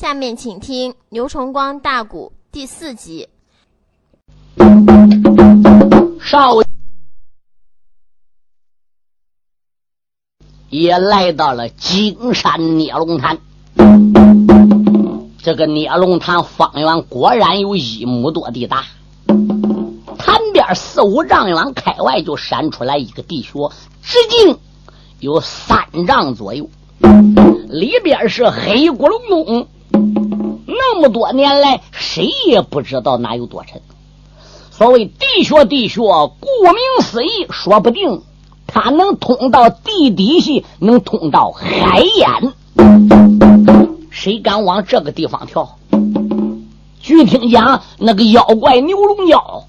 下面请听牛崇光大鼓第四集。少也来到了金山孽龙潭。这个孽龙潭方圆果然有一亩多地大，潭边四五丈远，开外就闪出来一个地穴，直径有三丈左右，里边是黑咕隆咚。这么多年来，谁也不知道哪有多沉。所谓地穴，地穴，顾名思义，说不定它能通到地底下，能通到海眼。谁敢往这个地方跳？据听讲，那个妖怪牛龙妖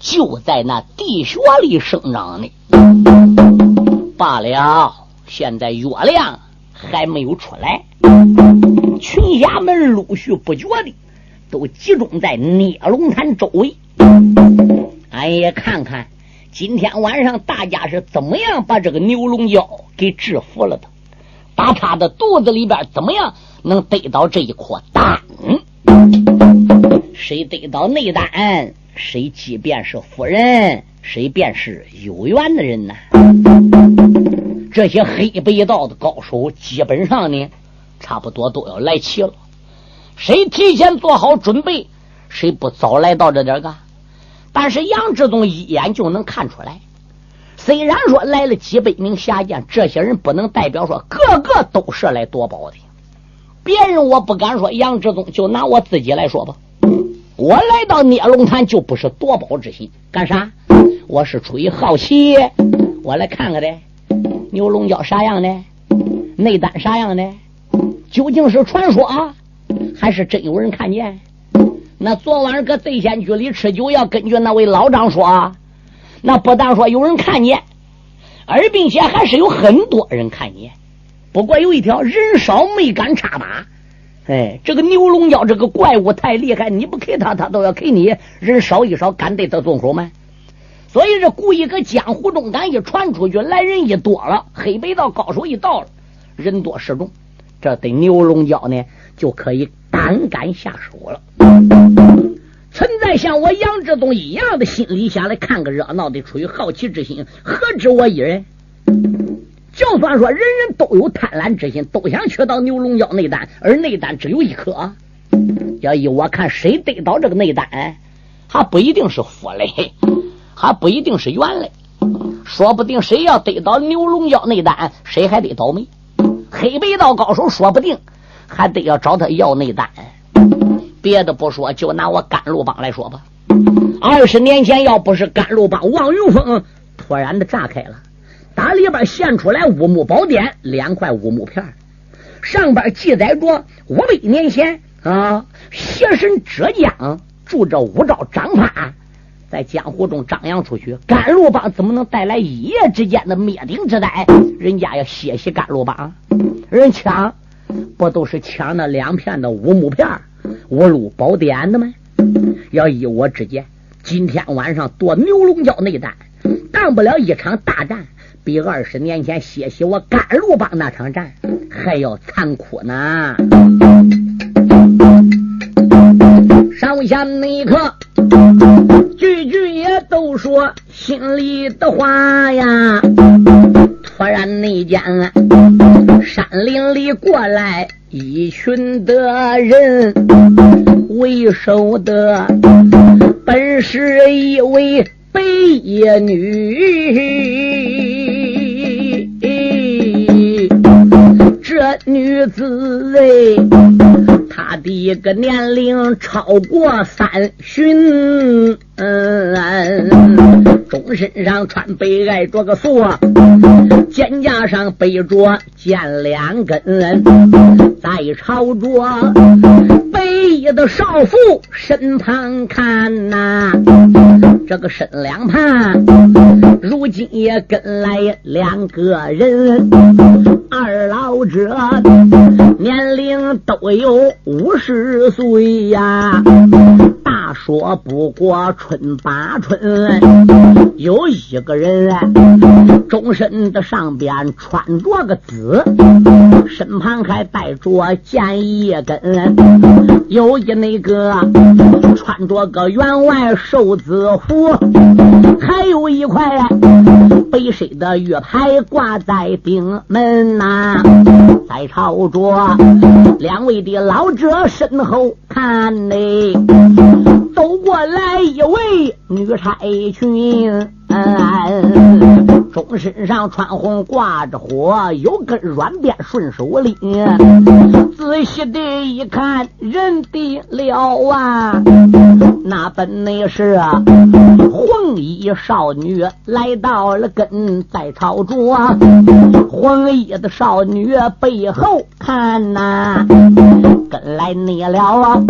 就在那地穴里生长呢。罢了，现在月亮还没有出来。群侠们陆续不觉的都集中在孽龙潭周围。俺也看看今天晚上大家是怎么样把这个牛龙妖给制服了的，把他的肚子里边怎么样能得到这一颗蛋？谁得到内丹，谁即便是夫人，谁便是有缘的人呐。这些黑白道的高手，基本上呢。差不多都要来齐了，谁提前做好准备，谁不早来到这点干？但是杨志忠一眼就能看出来。虽然说来了几百名侠将，这些人不能代表说个个都是来夺宝的。别人我不敢说，杨志忠就拿我自己来说吧，我来到聂龙潭就不是夺宝之心，干啥？我是出于好奇，我来看看的。牛龙角啥样的？内丹啥样的？究竟是传说啊，还是真有人看见？那昨晚搁醉仙居里吃酒，要根据那位老张说，啊，那不但说有人看见，而并且还是有很多人看见。不过有一条，人少没敢插把。哎，这个牛龙妖这个怪物太厉害，你不给他，他都要给你。人少一少，敢对他动手吗？所以这故意搁江湖中敢一传出去，来人一多了，黑白道高手一到了，人多势众。这对牛龙角呢，就可以胆敢下手了。存在像我杨志东一样的心理下来看个热闹的，出于好奇之心，何止我一人？就算说人人都有贪婪之心，都想去到牛龙角内丹，而内丹只有一颗。要依我看，谁得到这个内丹，还不一定是福嘞，还不一定是缘嘞。说不定谁要得到牛龙角内丹，谁还得倒霉。黑白道高手说不定还得要找他要内丹。别的不说，就拿我甘露帮来说吧。二十年前，要不是甘露帮王云峰突然的炸开了，打里边现出来五木宝典两块五木片，上边记载着五百年前啊，邪神浙江住着五招张发。在江湖中张扬出去，甘露帮怎么能带来一夜之间的灭顶之灾？人家要歇息甘露帮，人抢不都是抢那两片的乌木片、五路宝典的吗？要依我之见，今天晚上夺牛龙角内丹，当不了一场大战，比二十年前歇息我甘露帮那场战还要残酷呢。上下那一刻。句句也都说心里的话呀！突然那间，山林里过来一群的人，为首的本是一位白衣女，这女子哎。第一个年龄超过三旬，嗯中身上穿背挨着个锁，肩胛上背着剑两根，在朝着白衣的少妇身旁看呐，这个身两旁如今也跟来两个人，二老者年龄都有五十岁呀。大说不过春八春，有一个人终身的上边穿着个紫，身旁还带着剑一根。有一那个穿着个员外寿字服，还有一块白色的玉牌挂在顶门呐。在朝着两位的老者身后看嘞。走过来一位女差裙，中身上穿红挂着火，有根软鞭顺手拎。仔细的一看，认得了啊，那本那是红衣少女来到了跟在朝着红衣的少女背后看呐，跟来你了啊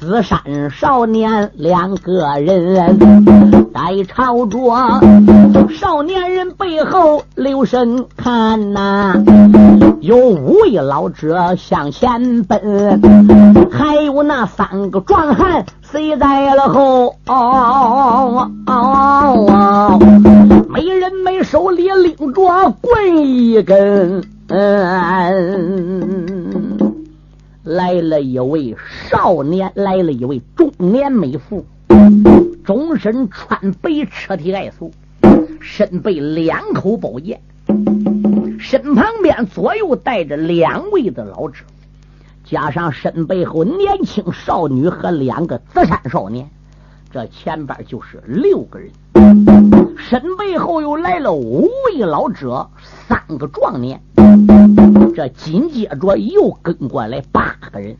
紫衫少年两个人，在朝着少年人背后留神看呐，有五位老者向前奔，还有那三个壮汉随在了后。哦哦哦，没人没手里拎着棍一根。嗯来了一位少年，来了一位中年美妇，终身穿白，车体爱素，身背两口宝剑，身旁边左右带着两位的老者，加上身背后年轻少女和两个紫衫少年，这前边就是六个人，身背后又来了五位老者，三个壮年。这紧接着又跟过来八个人，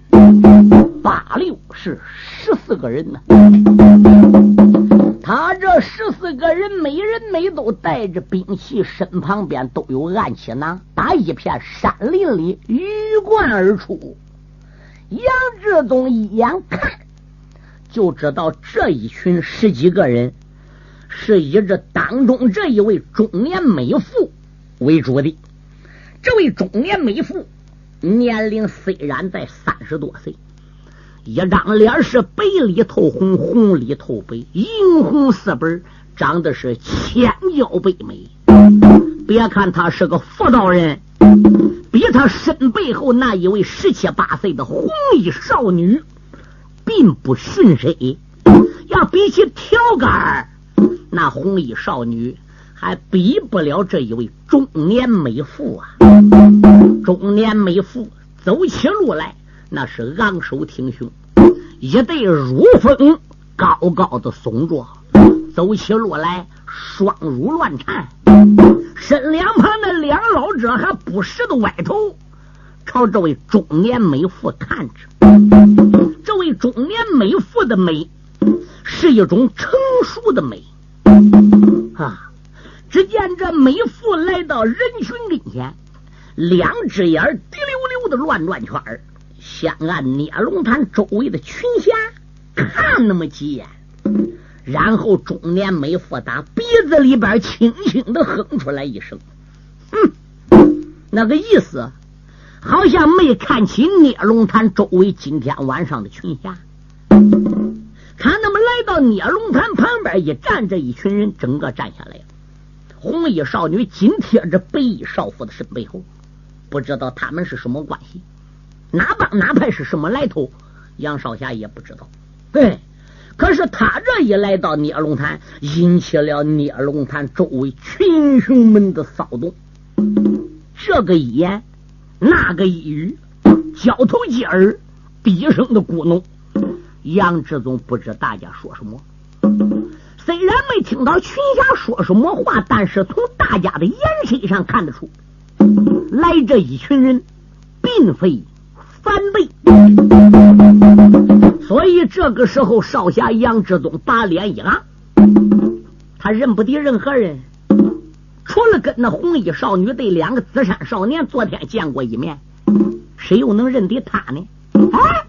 八六是十四个人呢。他这十四个人，每人每都带着兵器，身旁边都有暗器囊，打一片山林里鱼贯而出。杨志宗一眼看，就知道这一群十几个人是以这当中这一位中年美妇为主的。这位中年美妇年龄虽然在三十多岁，一张脸是白里透红，红里透白，银红四本，长得是千娇百美。别看她是个妇道人，比她身背后那一位十七八岁的红衣少女，并不逊谁。要比起条杆那红衣少女。还比不了这一位中年美妇啊！中年美妇走起路来那是昂首挺胸，一对乳峰高高的耸着，走起路来双乳乱颤。身两旁的两老者还不时的歪头朝这位中年美妇看着。这位中年美妇的美是一种成熟的美啊！只见这美妇来到人群跟前，两只眼滴溜溜的乱转圈儿，先按聂龙潭周围的群侠看那么几眼，然后中年美妇打鼻子里边轻轻的哼出来一声：“嗯，那个意思好像没看起聂龙潭周围今天晚上的群侠。看他们来到聂龙潭旁边一站，这一群人整个站下来了。”红衣少女紧贴着白衣少妇的身背后，不知道他们是什么关系，哪帮哪派是什么来头，杨少侠也不知道。对，可是他这一来到聂龙潭，引起了聂龙潭周围群雄们的骚动。这个一言，那个一语，交头接耳，低声的咕哝。杨志宗不知大家说什么。虽然没听到群侠说什么话，但是从大家的眼神上看得出，来这一群人并非反辈。所以这个时候，少侠杨志宗把脸一拉，他认不得任何人，除了跟那红衣少女对两个紫衫少年昨天见过一面，谁又能认得他呢？哎。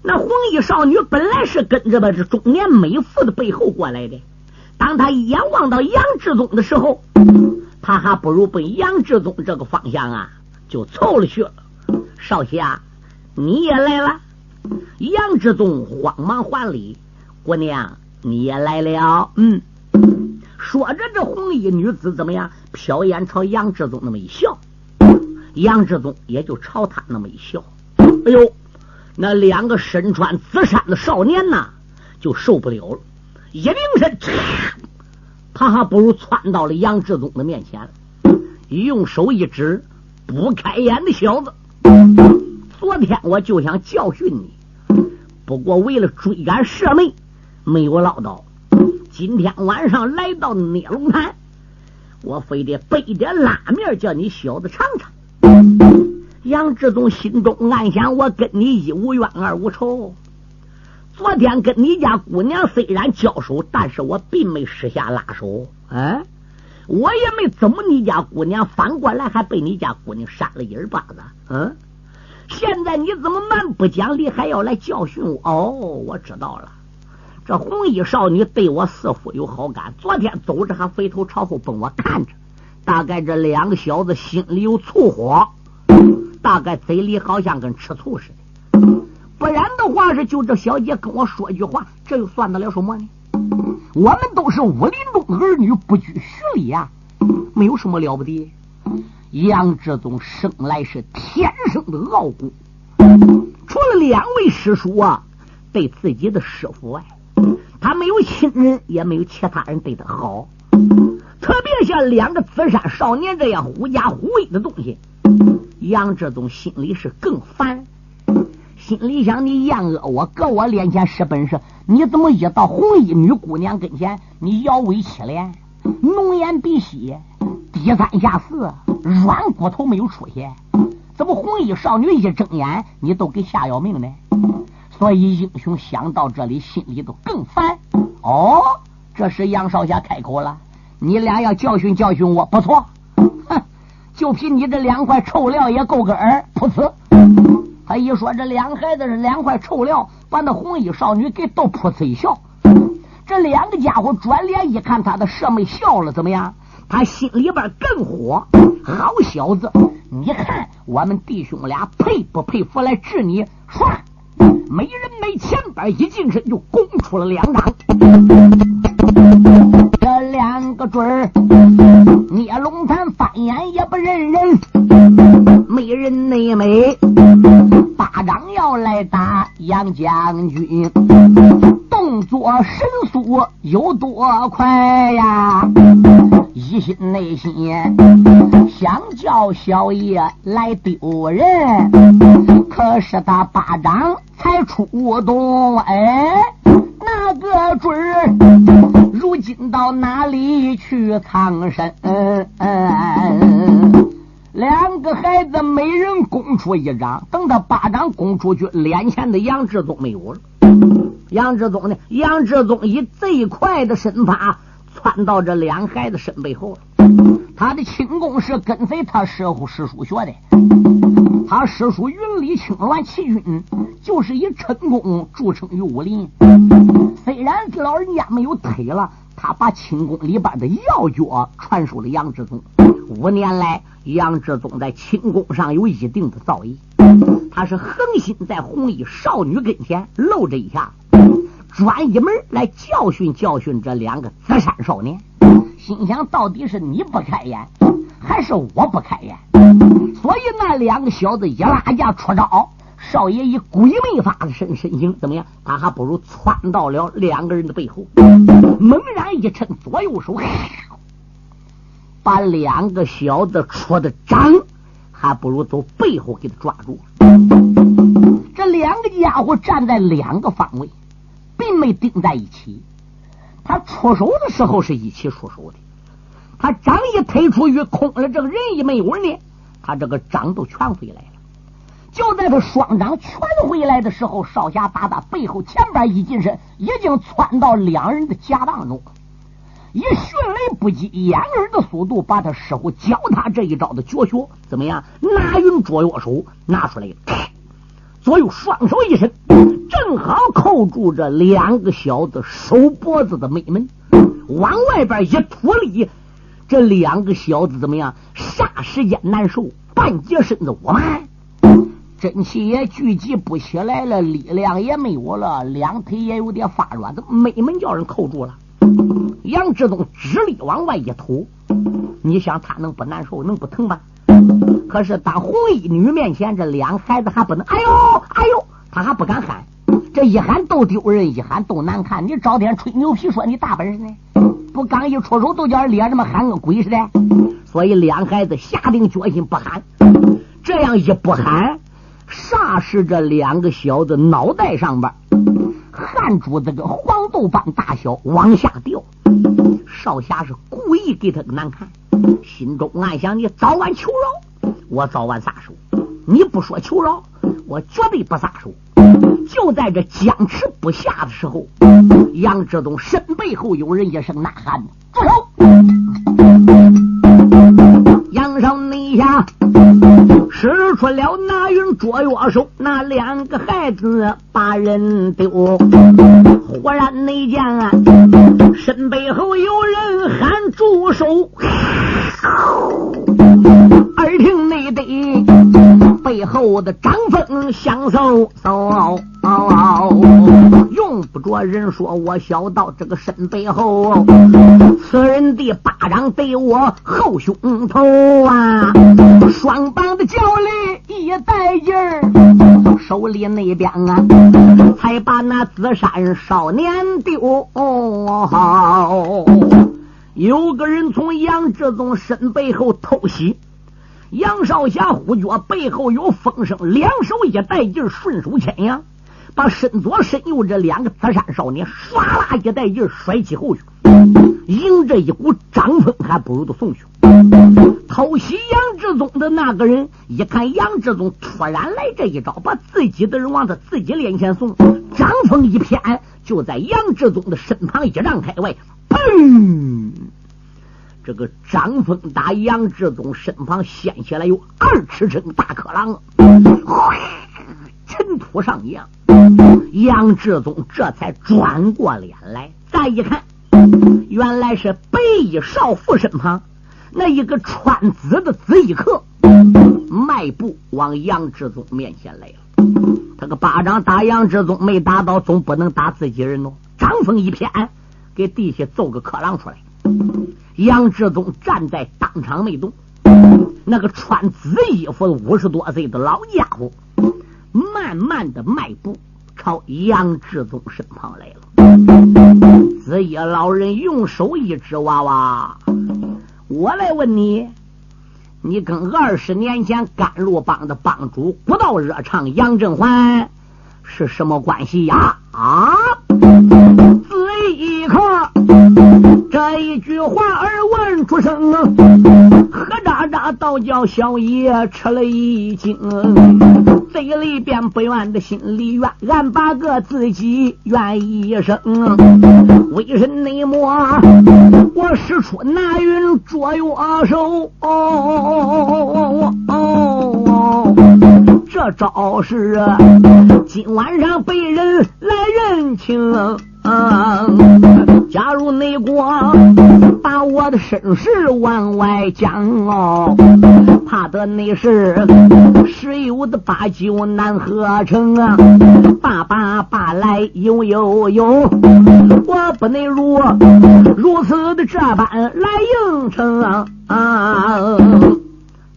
那红衣少女本来是跟着吧这中年美妇的背后过来的，当他一眼望到杨志宗的时候，他还不如奔杨志宗这个方向啊就凑了去了。少侠，你也来了。杨志宗慌忙还礼：“姑娘，你也来了。”嗯，说着，这红衣女子怎么样？瞟眼朝杨志宗那么一笑，杨志宗也就朝他那么一笑。哎呦，那两个身穿紫衫的少年呐，就受不了了，一拧身，他还不如窜到了杨志宗的面前，用手一指：“不开眼的小子，昨天我就想教训你。”不过为了追赶舍妹，没有唠叨。今天晚上来到聂龙潭，我非得备点拉面，叫你小子尝尝。杨志忠心中暗想：我跟你一无冤，二无仇。昨天跟你家姑娘虽然交手，但是我并没施下拉手。嗯，我也没怎么你家姑娘，反过来还被你家姑娘扇了一耳巴子。嗯。现在你怎么蛮不讲理，还要来教训我？哦，我知道了，这红衣少女对我似乎有好感。昨天走着还回头朝后奔我看着，大概这两个小子心里有醋火，大概嘴里好像跟吃醋似的。不然的话，是就这小姐跟我说一句话，这又算得了什么呢？我们都是武林中儿女，不拘徐礼呀，没有什么了不得。杨志宗生来是天生的傲骨，除了两位师叔啊对自己的师傅外，他没有亲人，也没有其他人对他好。特别像两个紫衫少年这样狐假虎威的东西，杨志宗心里是更烦。心里想：你厌恶我，搁我脸前使本事，你怎么一到红衣女姑娘跟前，你摇尾乞怜，浓烟鼻息？低三下四，软骨头没有出现，怎么红衣少女一睁眼，你都给吓要命呢？所以英雄想到这里，心里都更烦。哦，这时杨少侠开口了：“你俩要教训教训我，不错。哼，就凭你这两块臭料也够个儿。”噗呲，他一说这两孩子是两块臭料，把那红衣少女给逗噗呲一笑。这两个家伙转脸一看，他的舍妹笑了，怎么样？他心里边更火，好小子！你看我们弟兄俩佩不佩服来治你？唰，没人没钱板一近身就攻出了两掌，这两个准儿，聂龙潭翻眼也不认人，没人内美，巴掌要来打杨将军，动作神速有多快呀？一心内心想叫小爷来丢人，可是他巴掌才出动，哎，那个准儿，如今到哪里去藏身？两个孩子每人攻出一掌，等他巴掌攻出去，脸前的杨志都没有了。杨志宗呢？杨志宗以最快的身法。窜到这两孩子身背后了。他的轻功是跟随他师傅师叔学的。他师叔云里青鸾齐军就是以成功著称于武林。虽然老人家没有腿了，他把轻功里边的要诀传授了杨志宗。五年来，杨志宗在轻功上有一定的造诣。他是恒心在红衣少女跟前露这一下。专一门来教训教训这两个紫衫少年，心想到底是你不开眼，还是我不开眼？所以那两个小子一拉架出招，少爷以鬼魅法的身身形怎么样？他还不如窜到了两个人的背后，猛然一抻左右手，把两个小子出的掌，还不如从背后给他抓住。这两个家伙站在两个方位。并没钉在一起，他出手的时候是一起出手的。他掌一推出去，空了，这个人一没有呢，他这个掌都全回来了。就在他双掌全回来的时候，少侠打打背后前边一近身，已经窜到两人的夹当中，以迅雷不及掩耳的速度，把他师傅教他这一招的绝学怎么样？拿云捉月手拿出来，左右双手一伸。正好扣住这两个小子手脖子的眉门，往外边一脱离，这两个小子怎么样？霎时间难受，半截身子窝满，真气也聚集不起来了，力量也没有了，两腿也有点发软，都没门叫人扣住了。杨志东直立往外一吐，你想他能不难受，能不疼吗？可是当红衣女面前，这两孩子还不能，哎呦哎呦，他还不敢喊。这一喊都丢人，一喊都难看。你找点吹牛皮说你大本事呢，不刚一出手都叫人咧着么喊个鬼似的。所以两孩子下定决心不喊，这样一不喊，霎时这两个小子脑袋上边汗珠子跟黄豆般大小往下掉。少侠是故意给他个难看，心中暗想：你早晚求饶，我早晚撒手；你不说求饶，我绝对不撒手。就在这僵持不下的时候，杨志东身背后有人一声呐喊：“住手！”杨少内下使出了拿云捉药手，那两个孩子把人丢。忽然内见啊，身背后有人喊住手，耳听内得背后的张风响嗖嗖。用不着人说，我小到这个身背后，此人的巴掌对我后胸头啊，双棒的脚力一带劲儿，手里那边啊，才把那紫山少年丢。有个人从杨志宗身背后偷袭，杨少侠呼觉背后有风声，两手一带劲顺手牵羊。把身左身右这两个紫山少年唰啦一带劲甩起后去，迎着一股掌风，还不如的送去。偷袭杨志宗的那个人一看杨志宗突然来这一招，把自己的人往他自己脸前送，掌风一偏，就在杨志宗的身旁一丈开外，砰！这个张风打杨志宗身旁掀起来有二尺深大克郎，尘土上扬。杨志宗这才转过脸来，再一看，原来是白衣少妇身旁那一个穿紫的紫衣客，迈步往杨志宗面前来了。他个巴掌打杨志宗没打到，总不能打自己人喽。张风一偏，给地下揍个克郎出来。杨志宗站在当场没动。那个穿紫衣服的五十多岁的老家伙，慢慢的迈步。朝杨志宗身旁来了，子夜老人用手一指：“娃娃，我来问你，你跟二十年前甘露帮的帮主古道热肠杨振环是什么关系呀？”啊！子一看一句话而问出声，何喳喳倒叫小爷吃了一惊。嘴里边不愿的，心里怨，俺八个自己怨一声。为人内魔，我使出拿云捉月手，哦哦哦，这招是今晚上被人来认清。假如内国把我的身世往外讲哦，怕得那是十有的八九难合成啊！爸爸爸来有有有，我不能如如此的这般来应承啊！啊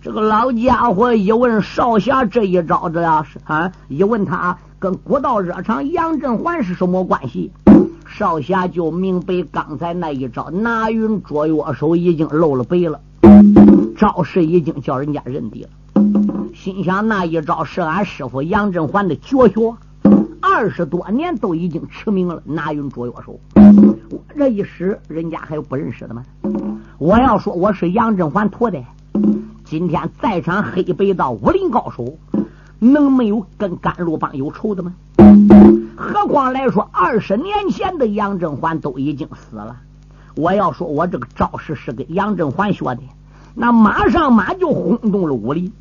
这个老家伙一问少侠这一招，这样是啊？一问他跟古道热肠杨振环是什么关系？少侠就明白，刚才那一招拿云捉月手已经露了背了，招式已经叫人家认定了。心想那一招是俺师傅杨振环的绝学，二十多年都已经驰名了。拿云捉月手，我这一使，人家还有不认识的吗？我要说我是杨振环徒弟，今天在场黑白道武林高手，能没有跟甘露帮有仇的吗？何况来说，二十年前的杨振环都已经死了。我要说，我这个招式是给杨振环学的，那马上马就轰动了武林，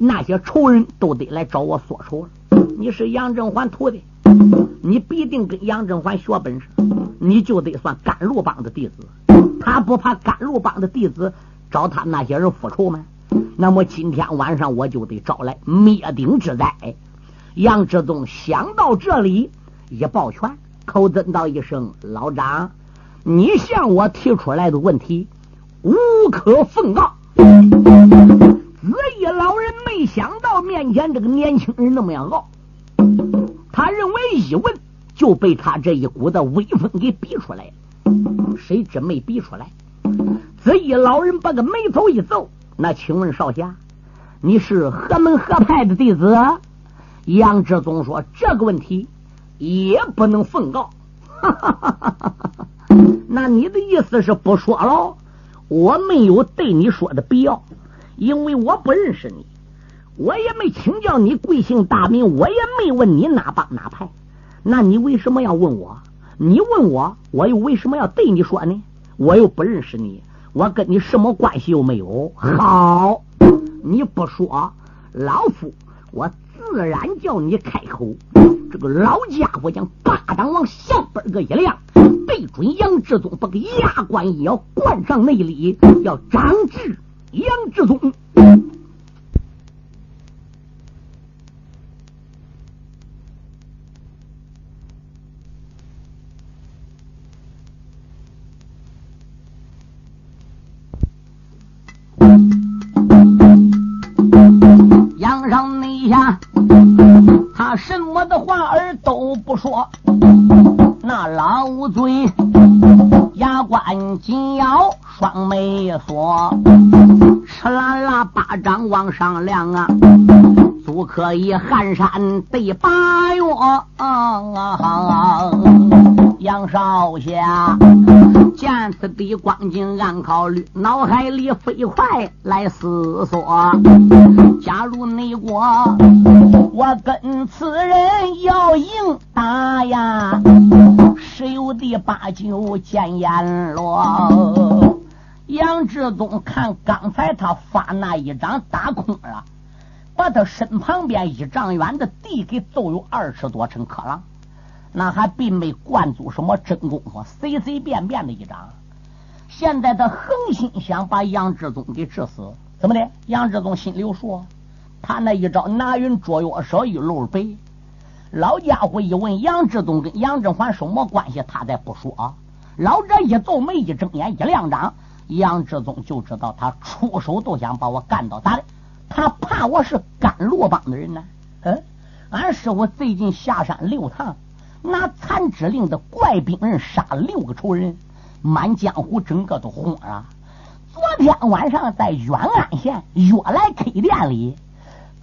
那些仇人都得来找我索仇了。你是杨振环徒弟，你必定跟杨振环学本事，你就得算甘露帮的弟子。他不怕甘露帮的弟子找他那些人复仇吗？那么今天晚上我就得找来灭顶之灾。杨志宗想到这里，一抱拳，口尊道一声：“老张，你向我提出来的问题，无可奉告。”子义老人没想到面前这个年轻人那么样傲，他认为一问就被他这一股子威风给逼出来了，谁知没逼出来。子义老人把个眉头一皱：“那请问少侠，你是何门何派的弟子？”杨志宗说：“这个问题也不能奉告。”哈哈哈哈那你的意思是不说了？我没有对你说的必要。因为我不认识你，我也没请教你贵姓大名，我也没问你哪帮哪派，那你为什么要问我？你问我，我又为什么要对你说呢？我又不认识你，我跟你什么关系又没有？好，你不说，老夫我自然叫你开口。这个老家伙将巴掌往小本个一亮，对准杨志宗，把个牙关也要，灌上内里，要长治。杨志宗，可以撼山对八岳。杨少侠见此地光景，暗考虑，脑海里飞快来思索。假如内国，我跟此人要硬打呀，十有的八九见阎罗。杨志宗看刚才他发那一掌打空了，把他身旁边一丈远的地给揍有二十多乘克郎，那还并没灌足什么真功夫，随随便便的一掌。现在他恒心想把杨志忠给治死，怎么的？杨志忠心里有数，他那一招拿云捉月，手一露背。老家伙一问杨志忠跟杨振环什么关系，他再不说。老者一皱眉，一睁眼，一亮掌。杨志忠就知道他出手都想把我干倒，咋的？他怕我是甘罗帮的人呢？嗯，俺师傅最近下山六趟，拿残肢令的怪兵人杀六个仇人，满江湖整个都轰了。昨天晚上在远安县悦来 K 店里，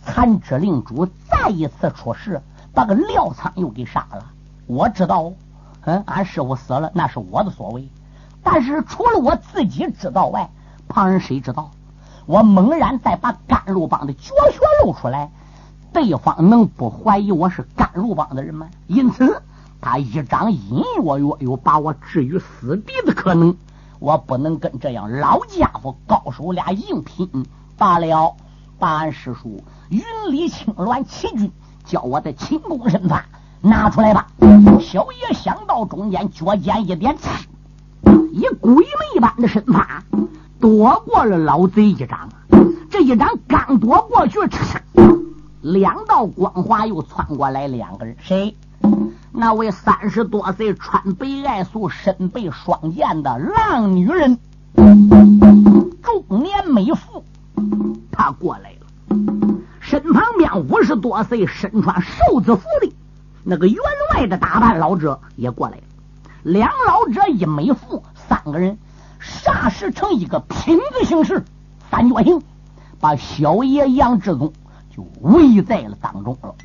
残肢令主再一次出事，把个廖仓又给杀了。我知道，嗯，俺师傅死了，那是我的所为。但是除了我自己知道外，旁人谁知道？我猛然再把甘露帮的绝学露出来，对方能不怀疑我是甘露帮的人吗？因此，他一掌隐约约有把我置于死地的可能。我不能跟这样老家伙高手俩硬拼罢了。把俺师叔云里青鸾七军教我的轻功身法拿出来吧。小爷想到中间，脚尖一点。以鬼魅般的身法躲过了老贼一掌，这一掌刚躲过去，两道光华又窜过来，两个人谁？那位三十多岁、穿白爱素、身背双剑的浪女人，中年美妇，她过来了。身旁边五十多岁、身穿寿子服的那个员外的打扮老者也过来了。两老者一美妇。三个人霎时成一个品字形式，三角形，把小爷杨志宗就围在了当中了。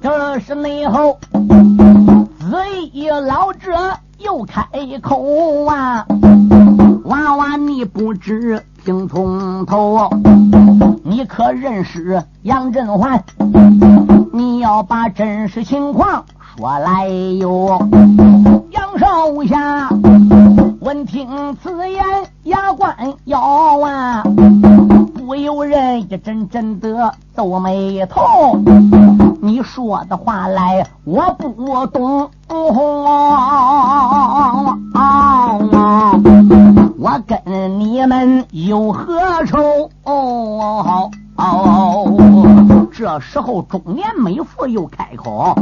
这是内后，子一老者又开口啊，娃娃你不知听从头，你可认识杨振环？你要把真实情况说来哟。杨少侠闻听此言，牙关咬啊，不由人一阵阵的皱眉头。你说的话来，我不懂。我跟你们有何仇？这时候中年美妇又开口：“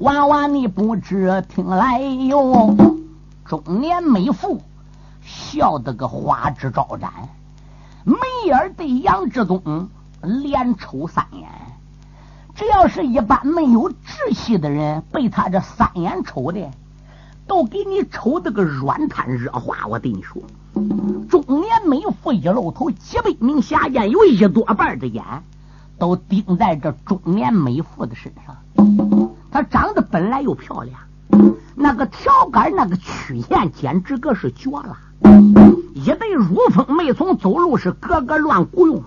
娃娃，你不知听来哟。”中年美妇笑得个花枝招展，眉眼对杨志忠连抽三眼。只要是一般没有志气的人，被他这三眼抽的，都给你抽的个软瘫热化。我对你说，中年美妇一露头，几百名下贱有一多半的眼都盯在这中年美妇的身上。她长得本来又漂亮，那个条杆那个曲线简直个是绝了，一对如风没从走路是格格乱鼓用。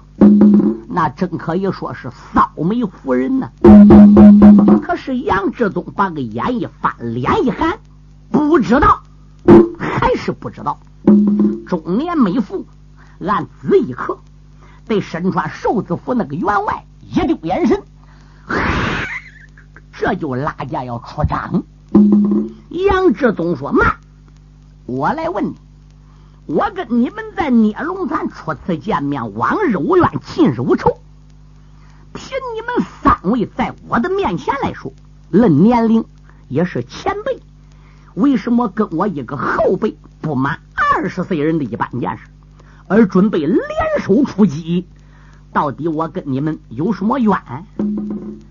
那真可以说是骚美妇人呢。可是杨志忠把个眼一翻，脸一寒，不知道，还是不知道。中年美妇按子一刻，对身穿寿字服那个员外一丢眼神，这就拉架要出掌。杨志忠说：“慢，我来问你。”我跟你们在聂龙潭初次见面，往日无怨，近日无仇。凭你们三位在我的面前来说，论年龄也是前辈，为什么跟我一个后辈不满二十岁人的一般见识，而准备联手出击？到底我跟你们有什么冤？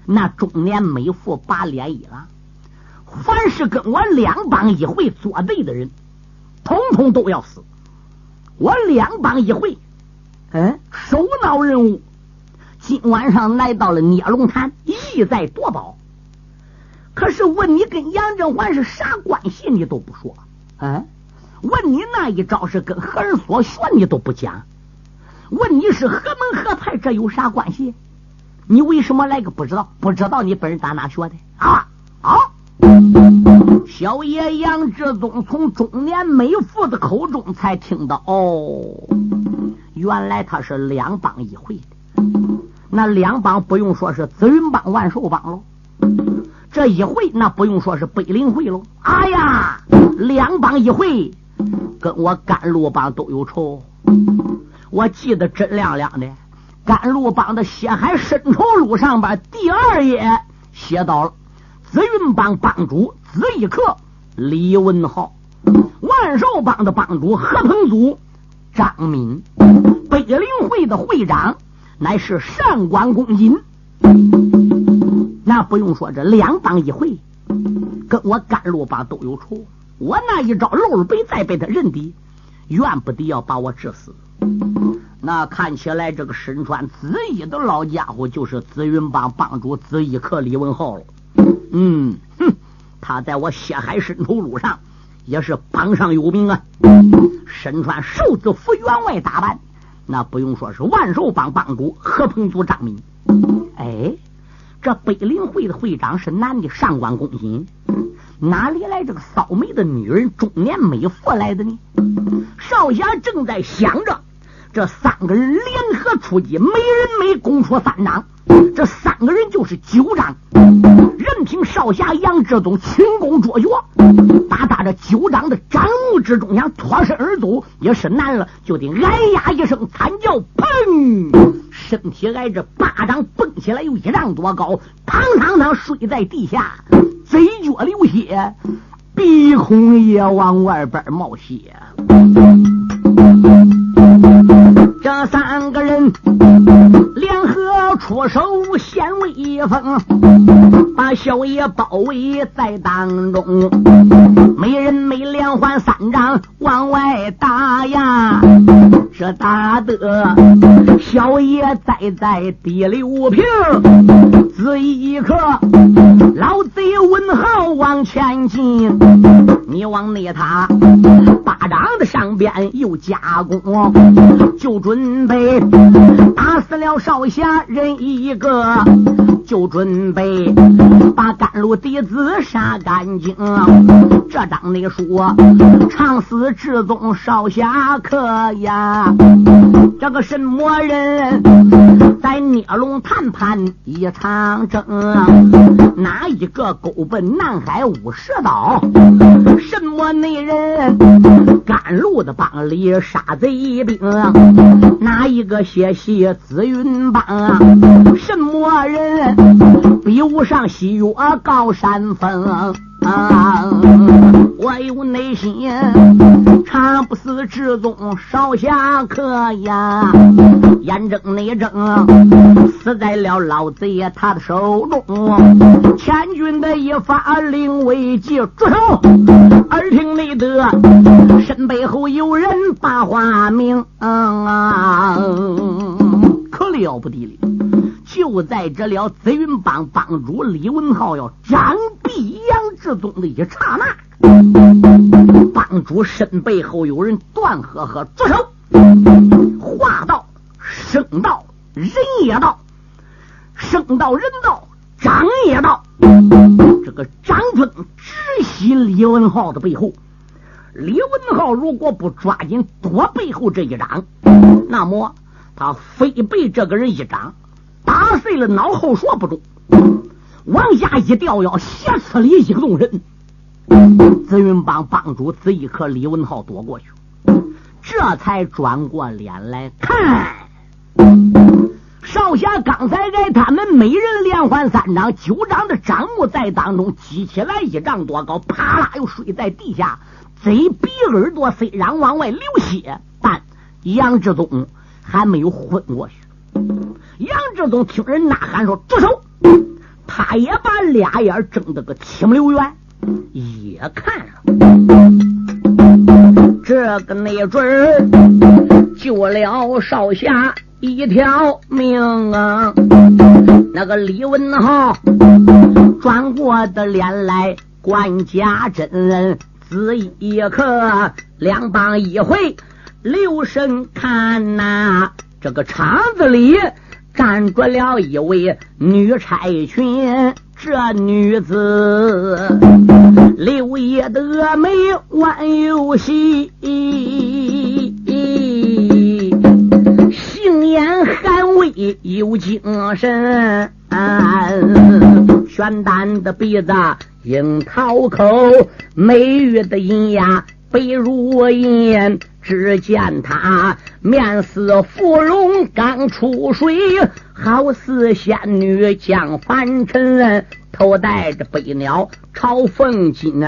那中年美妇把脸一拉，凡是跟我两帮一回作对的人，统统都要死。我两帮一回，嗯，首脑任务，今晚上来到了聂龙潭，意在夺宝。可是问你跟杨振环是啥关系，你都不说。嗯，问你那一招是跟何人所学，你都不讲。问你是何门何派，这有啥关系？你为什么来个不知道？不知道你本人打哪学的？啊啊！小爷杨志忠从中年美妇的口中才听到，哦，原来他是两帮一会的。那两帮不用说是紫云帮、万寿帮喽，这一回那不用说是北林会喽。哎呀，两帮一会跟我甘露帮都有仇。我记得真亮亮的，甘露帮的血海深仇录上边第二页写到了。紫云帮帮主紫一克李文浩，万寿帮的帮主何鹏祖张敏，北灵会的会长乃是上官公瑾。那不用说，这两帮一回，跟我甘露帮都有仇。我那一招露了背再被他认的，怨不得要把我治死。那看起来，这个身穿紫衣的老家伙，就是紫云帮帮主紫衣克李文浩了。嗯，哼，他在我血海深仇路上也是榜上有名啊！身穿寿字服员外打扮，那不用说是万寿帮帮主何鹏祖张明。哎，这北陵会的会长是男的，上官公瑾，哪里来这个骚美的女人，中年美妇来的呢？少侠正在想着，这三个人联合出击，每人每攻出三掌，这三个人就是九掌。任凭少侠杨志忠轻功卓绝，把他这九掌的掌目之中想脱身而走也是难了，就得哎呀一声惨叫，砰！身体挨着巴掌蹦起来，有一丈多高，嘡嘡嘡睡在地下，嘴角流血，鼻孔也往外边冒血。这三个人联合出手显威风，把小爷包围在当中，每人每连环三掌往外打呀，这打得小爷栽在第六平，这一刻，老贼文号往前进，你往内塔巴掌的上边又加工，就准备打死了少侠人一个，就准备把甘露弟子杀干净。这张的说，长死至宗少侠客呀，这个什么人在聂龙谈判一场争？哪一个勾奔南海五十刀？什么内人甘露的帮里杀贼兵？哪一个血洗紫云帮？什么人比不上西岳高山峰啊？我有内心常不死之宗少侠客呀，眼睁内睁死在了老贼他的手中。千军的一发令未及，住手！耳听内得就在这了，紫云帮帮主李文浩要斩毙杨志宗的一刹那，帮主身背后有人断呵呵住手！话道：声道人也道，声道人道，长也道。这个张峰直袭李文浩的背后，李文浩如果不抓紧躲背后这一掌，那么他非被这个人一掌。打碎了脑后说不中，往下一掉腰，斜刺里一个动身。紫云帮帮主这一刻，李文浩躲过去，这才转过脸来看。少侠刚才挨他们每人连环三掌，九掌的掌木在当中击起来一丈多高，啪啦又睡在地下，嘴鼻耳朵虽然往外流血，但杨志宗还没有昏过去。杨志宗听人呐喊说：“住手！”他也把俩眼睁得个七目流圆，也看了这个没准儿救了少侠一条命啊！那个李文浩转过的脸来，管家珍仔一刻，两帮一回留神看呐，这个场子里。站住了一位女差群，这女子柳叶的眉弯又细，杏眼含微有精神，玄丹的鼻子樱桃口，美玉的银牙白如银。只见他面似芙蓉刚出水，好似仙女降凡尘，头戴着飞鸟朝凤金，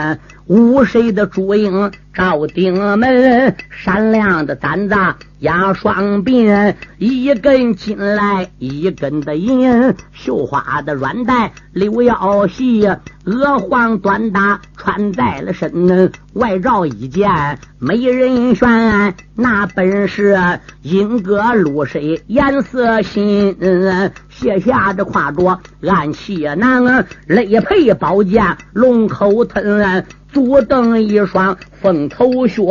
五谁的烛影照顶门，闪亮的簪子压双鬓，一根金来一根的银，绣花的软带柳腰细，鹅黄短打穿在了身，外罩一件美人轩，那本是莺歌露水颜色新，卸下这挎着暗器囊，肋配宝剑龙口吞。足蹬一双凤头靴，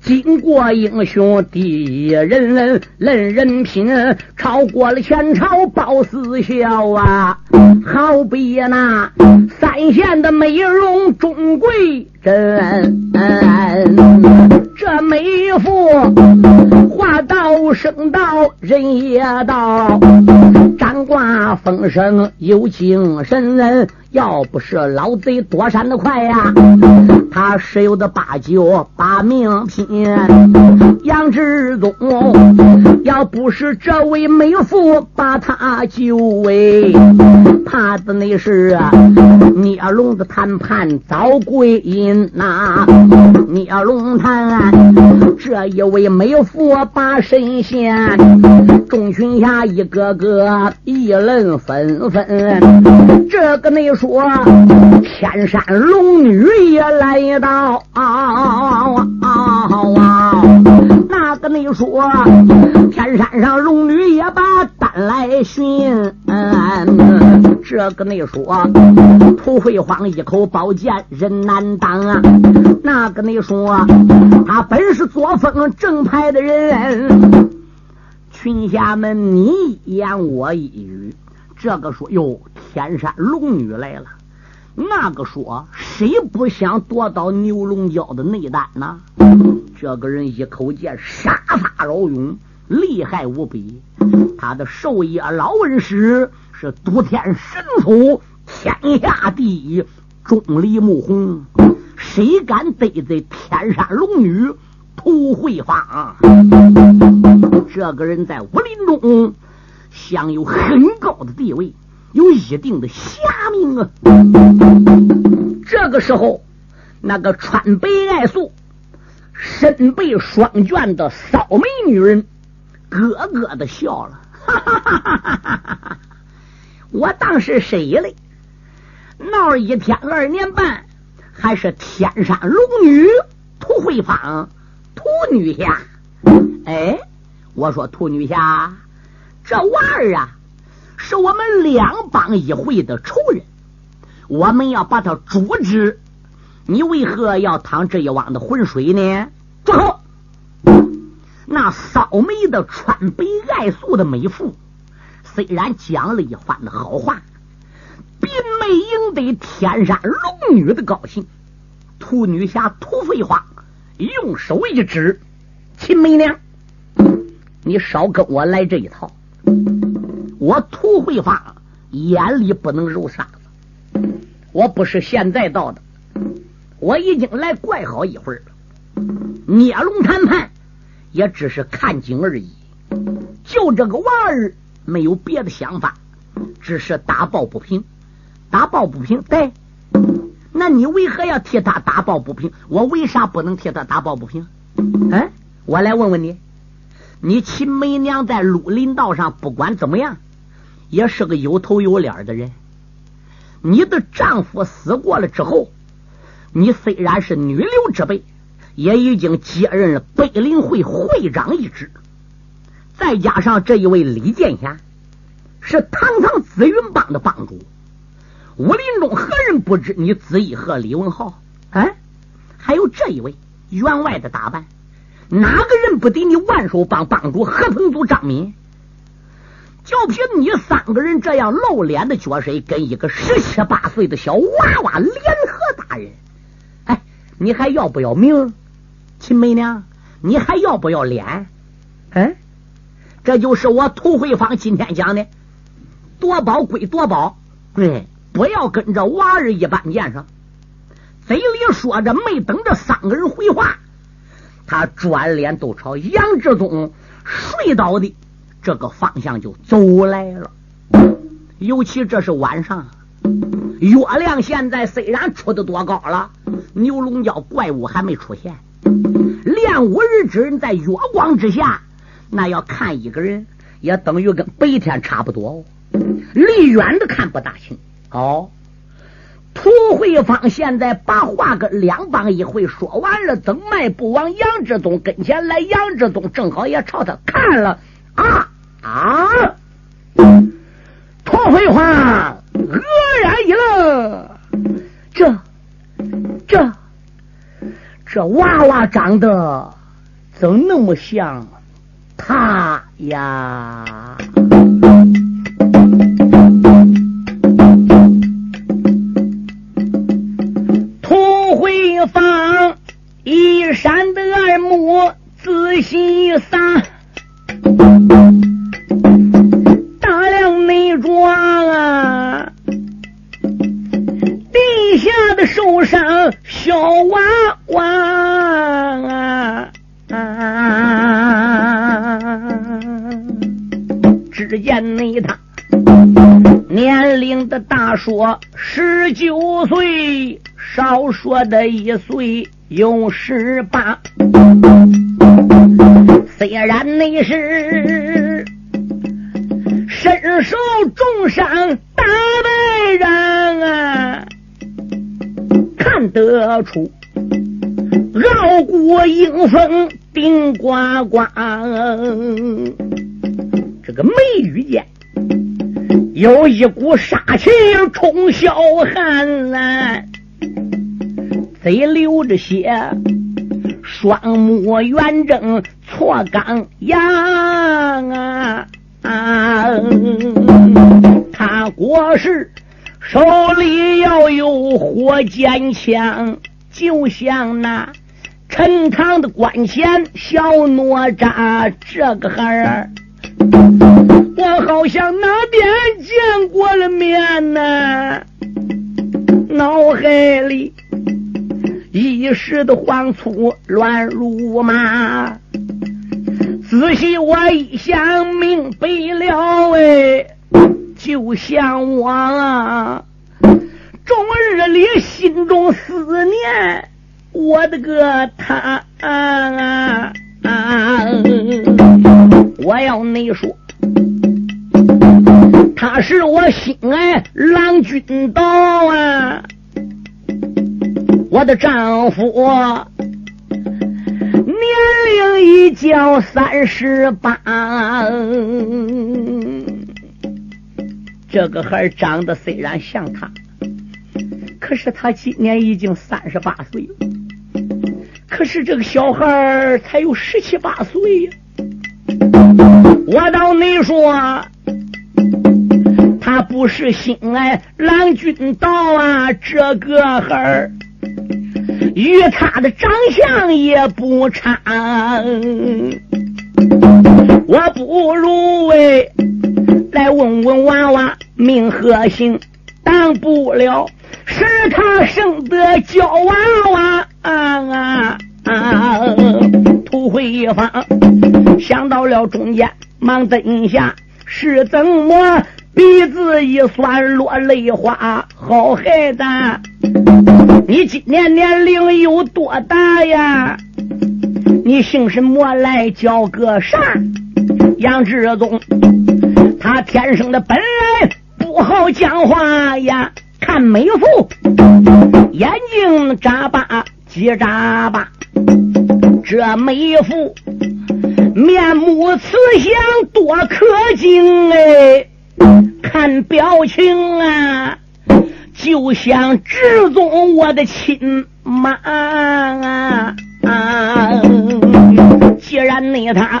经过英雄第一人，论人品超过了前朝包思孝啊！好比那三县的美容钟贵珍，这美妇话道声道人也道，掌挂风声有精神。要不是老贼躲闪的快呀，他十有的八九把命拼。杨志宗要不是这位美妇把他救，哎，怕的那是聂龙的谈判遭归阴呐。聂龙谈这一位美妇把神仙，众群下一个个议论纷纷。这个那。说天山龙女也来到，啊啊啊那个你说天山上龙女也把单来寻，嗯这个你说土匪荒一口宝剑人难当啊，那个你说他本是作风正派的人，群侠们你一言我一语，这个说哟。天山龙女来了。那个说，谁不想夺到牛龙蛟的内丹呢？这个人一口剑杀伐老勇，厉害无比。他的授业老恩师是独天神祖，天下第一钟离木红。谁敢得罪天山龙女涂慧芳？这个人在武林中享有很高的地位。有一定的侠名啊！这个时候，那个穿白爱素、身背双卷的骚美女人咯咯的笑了，哈哈哈哈哈哈！我当是谁嘞？闹一天二年半，还是天山龙女涂慧芳、涂女侠？哎，我说涂女侠，这娃儿啊！是我们两帮一会的仇人，我们要把他诛之。你为何要淌这一汪的浑水呢？住口！那骚眉的川北爱素的美妇，虽然讲了一番的好话，并没赢得天山龙女的高兴。兔女侠涂飞花用手一指：“秦媚娘，你少跟我来这一套。”我涂慧芳眼里不能揉沙子，我不是现在到的，我已经来怪好一会儿了。孽龙谈判也只是看景而已，就这个娃儿没有别的想法，只是打抱不平，打抱不平。对，那你为何要替他打抱不平？我为啥不能替他打抱不平？哎，我来问问你，你秦梅娘在绿林道上不管怎么样。也是个有头有脸的人。你的丈夫死过了之后，你虽然是女流之辈，也已经接任了北陵会会长一职。再加上这一位李剑侠，是堂堂紫云帮的帮主。武林中何人不知你紫衣和李文浩？哎，还有这一位员外的打扮，哪个人不敌你万寿帮帮主何鹏祖张敏？就凭你三个人这样露脸的角色，跟一个十七八岁的小娃娃联合打人，哎，你还要不要命？秦媚娘，你还要不要脸？哎，这就是我涂慧芳今天讲的，夺宝归夺宝，对，不要跟着娃儿一般见识。嘴里说着，没等着三个人回话，他转脸都朝杨志忠睡倒的。这个方向就走来了，尤其这是晚上，月亮现在虽然出的多高了，牛龙角怪物还没出现。练武日之人在月光之下，那要看一个人，也等于跟白天差不多，离远的看不大清。哦，涂慧芳现在把话跟两帮一会说完了，等迈步往杨志东跟前来，杨志东正好也朝他看了。啊啊！涂慧花愕然一愣，这这这娃娃长得怎那么像他呀？涂慧芳一闪的耳目仔细撒。十九岁，少说的一岁有十八。虽然你是身受重伤大败人啊，看得出傲骨英风顶呱呱，这个眉宇间有一股杀气冲霄汉啊，嘴流着血。双目圆睁，错刚阳啊啊！他果是手里要有火尖枪，就像那陈塘的关前小哪吒这个孩儿，我好像哪边见过了面呢？脑海里一时的慌促乱如麻，仔细我一想明白了，哎，就像我啊终日里心中思念我的个他啊！我要你说。他是我心爱郎君道啊，我的丈夫年龄已交三十八，这个孩长得虽然像他，可是他今年已经三十八岁了，可是这个小孩才有十七八岁呀，我倒你说。他不是心爱郎君道啊，这个孩儿与他的长相也不差。我不如为来问问娃娃名和姓，当不了是他生的娇娃娃啊啊啊！土回坊想到了中间，忙蹲下是怎么？鼻子一酸，落泪花。好孩子，你今年年龄有多大呀？你姓什么来？叫个啥？杨志忠，他天生的本来不好讲话呀。看美妇，眼睛眨巴，叽眨巴。这美妇面目慈祥，多可敬哎。看表情啊，就像直中我的亲妈啊！既然你他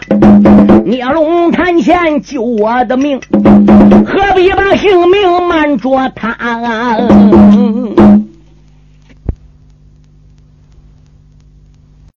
聂龙潭前救我的命，何必把性命瞒着他？